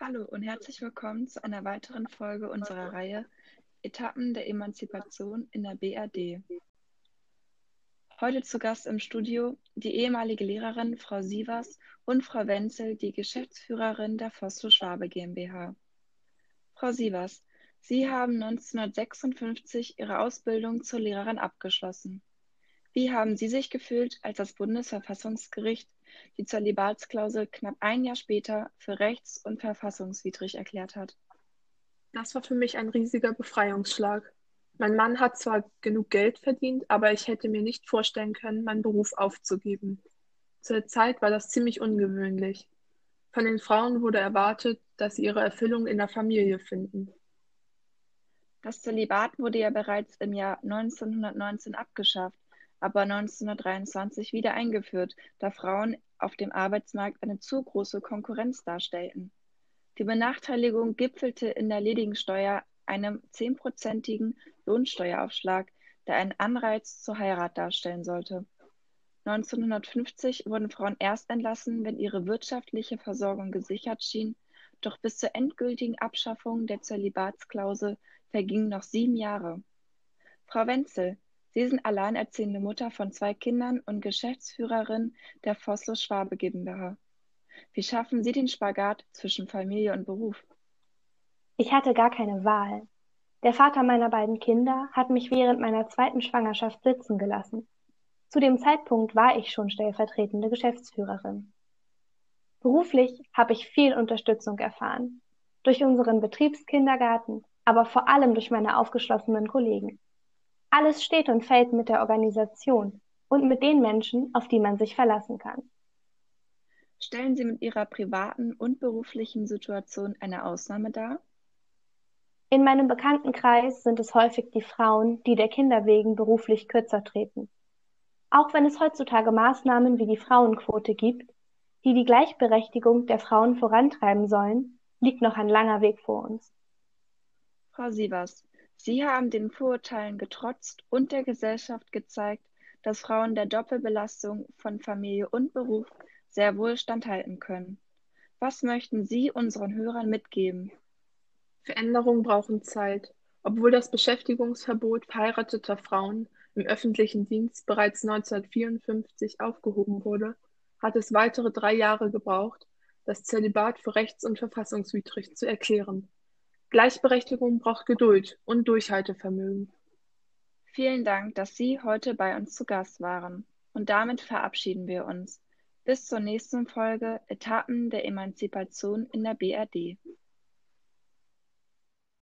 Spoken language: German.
Hallo und herzlich willkommen zu einer weiteren Folge unserer Reihe Etappen der Emanzipation in der BRD. Heute zu Gast im Studio die ehemalige Lehrerin Frau Sievers und Frau Wenzel, die Geschäftsführerin der Fosso Schwabe GmbH. Frau Sievers, Sie haben 1956 Ihre Ausbildung zur Lehrerin abgeschlossen. Wie haben Sie sich gefühlt, als das Bundesverfassungsgericht die Zölibatsklausel knapp ein Jahr später für rechts- und verfassungswidrig erklärt hat? Das war für mich ein riesiger Befreiungsschlag. Mein Mann hat zwar genug Geld verdient, aber ich hätte mir nicht vorstellen können, meinen Beruf aufzugeben. Zu der Zeit war das ziemlich ungewöhnlich. Von den Frauen wurde erwartet, dass sie ihre Erfüllung in der Familie finden. Das Zölibat wurde ja bereits im Jahr 1919 abgeschafft, aber 1923 wieder eingeführt, da Frauen auf dem Arbeitsmarkt eine zu große Konkurrenz darstellten. Die Benachteiligung gipfelte in der ledigen Steuer, einem zehnprozentigen Lohnsteueraufschlag, der einen Anreiz zur Heirat darstellen sollte. 1950 wurden Frauen erst entlassen, wenn ihre wirtschaftliche Versorgung gesichert schien, doch bis zur endgültigen Abschaffung der Zölibatsklausel vergingen noch sieben Jahre. Frau Wenzel, Sie sind alleinerziehende Mutter von zwei Kindern und Geschäftsführerin der Vossloh Schwabe GmbH. Wie schaffen Sie den Spagat zwischen Familie und Beruf? Ich hatte gar keine Wahl. Der Vater meiner beiden Kinder hat mich während meiner zweiten Schwangerschaft sitzen gelassen. Zu dem Zeitpunkt war ich schon stellvertretende Geschäftsführerin. Beruflich habe ich viel Unterstützung erfahren. Durch unseren Betriebskindergarten, aber vor allem durch meine aufgeschlossenen Kollegen. Alles steht und fällt mit der Organisation und mit den Menschen, auf die man sich verlassen kann. Stellen Sie mit Ihrer privaten und beruflichen Situation eine Ausnahme dar? In meinem Bekanntenkreis sind es häufig die Frauen, die der Kinder wegen beruflich kürzer treten. Auch wenn es heutzutage Maßnahmen wie die Frauenquote gibt, die die Gleichberechtigung der Frauen vorantreiben sollen, liegt noch ein langer Weg vor uns. Frau Sievers, Sie haben den Vorurteilen getrotzt und der Gesellschaft gezeigt, dass Frauen der Doppelbelastung von Familie und Beruf sehr wohl standhalten können. Was möchten Sie unseren Hörern mitgeben? Veränderungen brauchen Zeit. Obwohl das Beschäftigungsverbot verheirateter Frauen im öffentlichen Dienst bereits 1954 aufgehoben wurde, hat es weitere drei Jahre gebraucht, das Zölibat für rechts- und verfassungswidrig zu erklären. Gleichberechtigung braucht Geduld und Durchhaltevermögen. Vielen Dank, dass Sie heute bei uns zu Gast waren. Und damit verabschieden wir uns. Bis zur nächsten Folge Etappen der Emanzipation in der BRD.